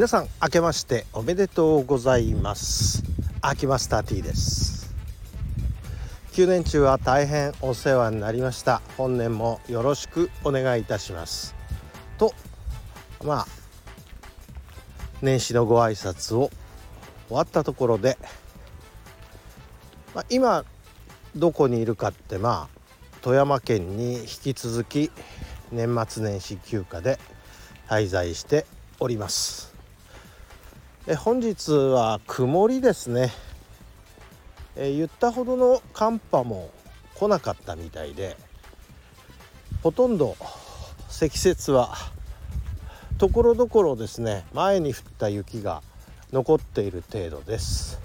皆さん明けましておめでとうございます。秋マスター T です。9年中は大変お世話になりました。本年もよろしくお願いいたします。とまあ年始のご挨拶を終わったところで、まあ、今どこにいるかってまあ富山県に引き続き年末年始休暇で滞在しております。え本日は曇りですね。え言ったほどの寒波も来なかったみたいでほとんど積雪はところどころですね前に降った雪が残っている程度です。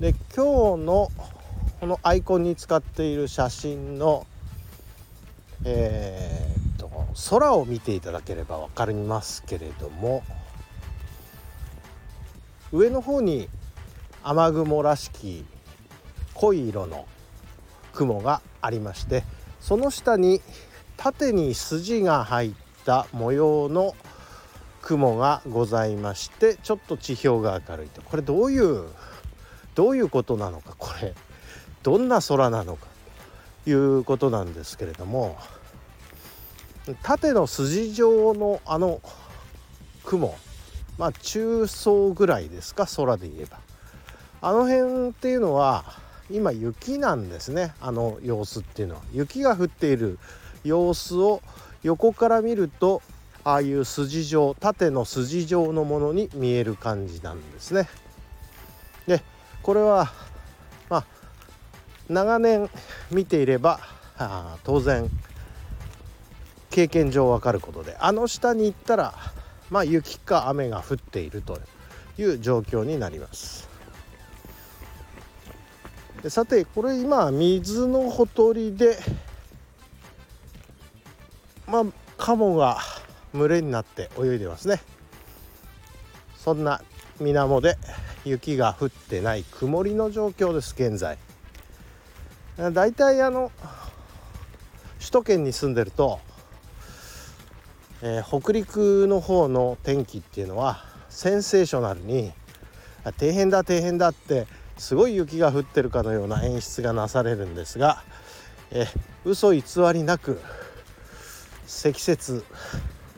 で今日のこのアイコンに使っている写真のえー、っと空を見ていただければ分かりますけれども上の方に雨雲らしき濃い色の雲がありましてその下に縦に筋が入った模様の雲がございましてちょっと地表が明るいと。これどういうどういうことなのかこれどんな空なのかということなんですけれども縦の筋状のあの雲まあ中層ぐらいですか空で言えば。あの辺っていうのは今雪なんですねあの様子っていうのは。雪が降っている様子を横から見るとああいう筋状縦の筋状のものに見える感じなんですね。でこれはまあ長年見ていれば当然経験上わかることで。あの下に行ったらまあ雪か雨が降っているという状況になります。でさてこれ今水のほとりでまあカモが群れになって泳いでますね。そんな水面で雪が降ってない曇りの状況です現在。だいたいあの首都圏に住んでると、えー、北陸の方の天気っていうのはセンセーショナルに底辺だ底辺だってすごい雪が降ってるかのような演出がなされるんですが、えー、嘘偽りなく積雪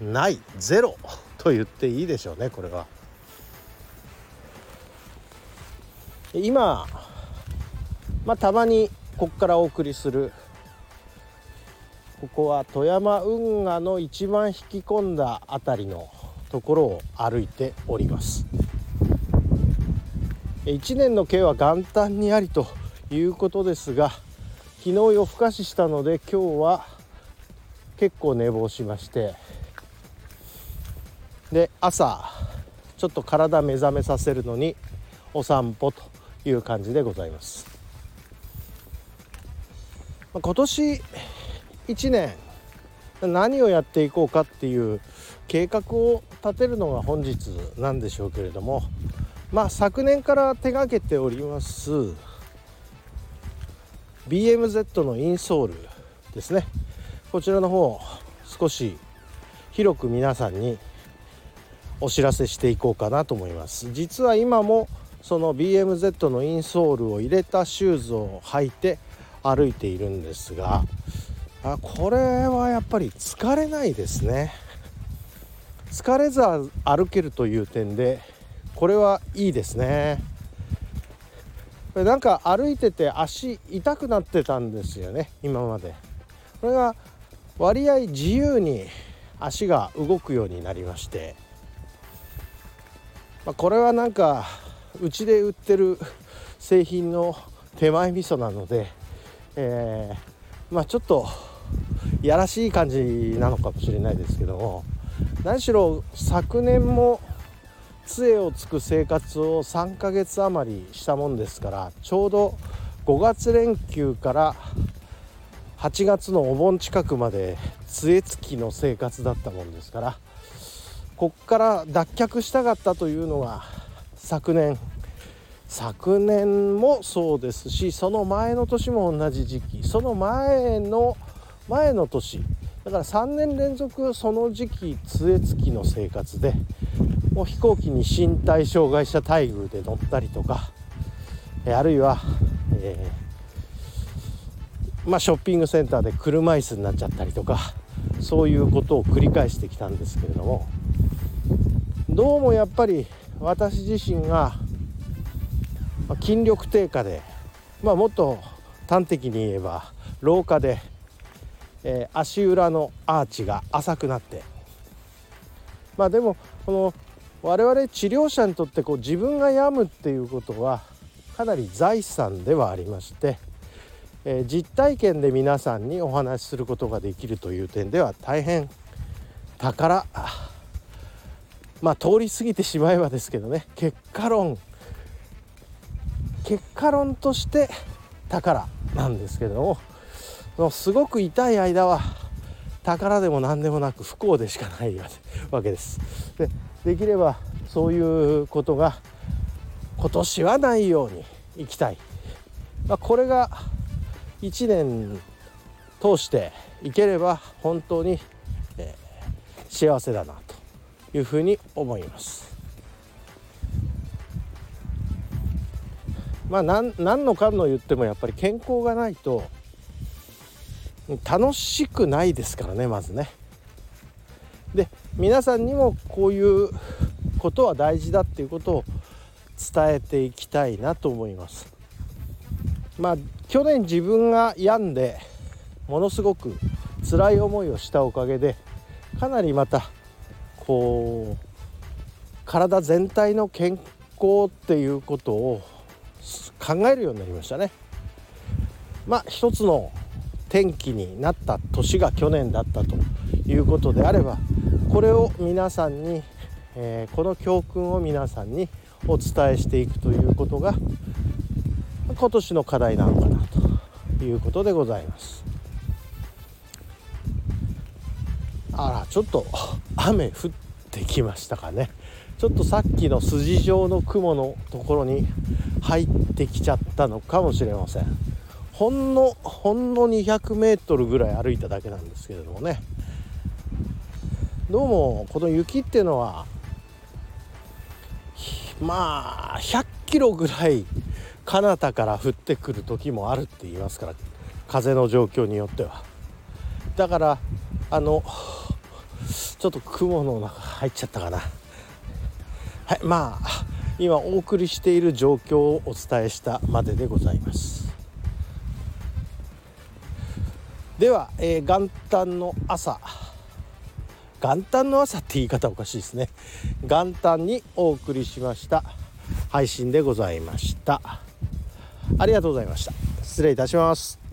ないゼロと言っていいでしょうねこれは。今、まあ、たまにここからお送りするここは富山運河の一番引き込んだ辺りのところを歩いております。1年の計は元旦にありということですが昨日夜更かししたので今日は結構寝坊しましてで朝ちょっと体目覚めさせるのにお散歩という感じでございます。今年1年何をやっていこうかっていう計画を立てるのが本日なんでしょうけれどもまあ昨年から手がけております BMZ のインソールですね。こちらの方少し広く皆さんにお知らせしていこうかなと思います。実は今もその BMZ のインソールを入れたシューズを履いて歩いているんですがあこれはやっぱり疲れないですね。疲れず歩けるという点でこれはいいですね。なんか歩いてて足痛くなってたんですよね今まで。これが割合自由に足が動くようになりまして。まあ、これはなんかうちで売ってる製品の手前味噌なので、えー、まあちょっとやらしい感じなのかもしれないですけども何しろ昨年も杖をつく生活を3ヶ月余りしたもんですからちょうど5月連休から8月のお盆近くまで杖つきの生活だったもんですからこっから脱却したかったというのが昨年。昨年もそうですしその前の年も同じ時期その前の前の年だから3年連続その時期杖付きの生活でもう飛行機に身体障害者待遇で乗ったりとかあるいは、えー、まあ、ショッピングセンターで車椅子になっちゃったりとかそういうことを繰り返してきたんですけれどもどうもやっぱり私自身が筋力低下で、まあ、もっと端的に言えば老化で、えー、足裏のアーチが浅くなって。まあでもこの我々治療者にとってこう自分が病むっていうことはかなり財産ではありまして、えー、実体験で皆さんにお話しすることができるという点では大変宝。まあ通り過ぎてしまえばですけどね結果論。結果論として宝なんですけどもすごく痛い間は宝でも何でもなく不幸でしかないわけ です。でできればそういうことが今年はないようにいきたい、まあ、これが1年通していければ本当に、えー、幸せだなというふうに思います。まあ何何のかんの言ってもやっぱり健康がないと楽しくないですからねまずね。で皆さんにもこういうことは大事だっていうことを伝えていきたいなと思いますまあ去年自分が病んでものすごく辛い思いをしたおかげでかなりまたこう体全体の健康っていうことを考えるようになりましたねまあ一つの転機になった年が去年だったということであればこれを皆さんに、えー、この教訓を皆さんにお伝えしていくということが今年の課題なのかなということでございます。あらちょっと雨降ってきましたかね。ちょっとさっきの筋状の雲のところに入ってきちゃったのかもしれません。ほんのほんの 200m ぐらい歩いただけなんですけれどもね。どうもこの雪っていうのはまあ100キロぐらい彼方から降ってくる時もあるって言いますから風の状況によっては。だからあのちょっと雲の中入っちゃったかな。はいまあ今お送りしている状況をお伝えしたまででございます。では、えー、元旦の朝。元旦の朝って言い方おかしいですね。元旦にお送りしました。配信でございました。ありがとうございました。失礼いたします。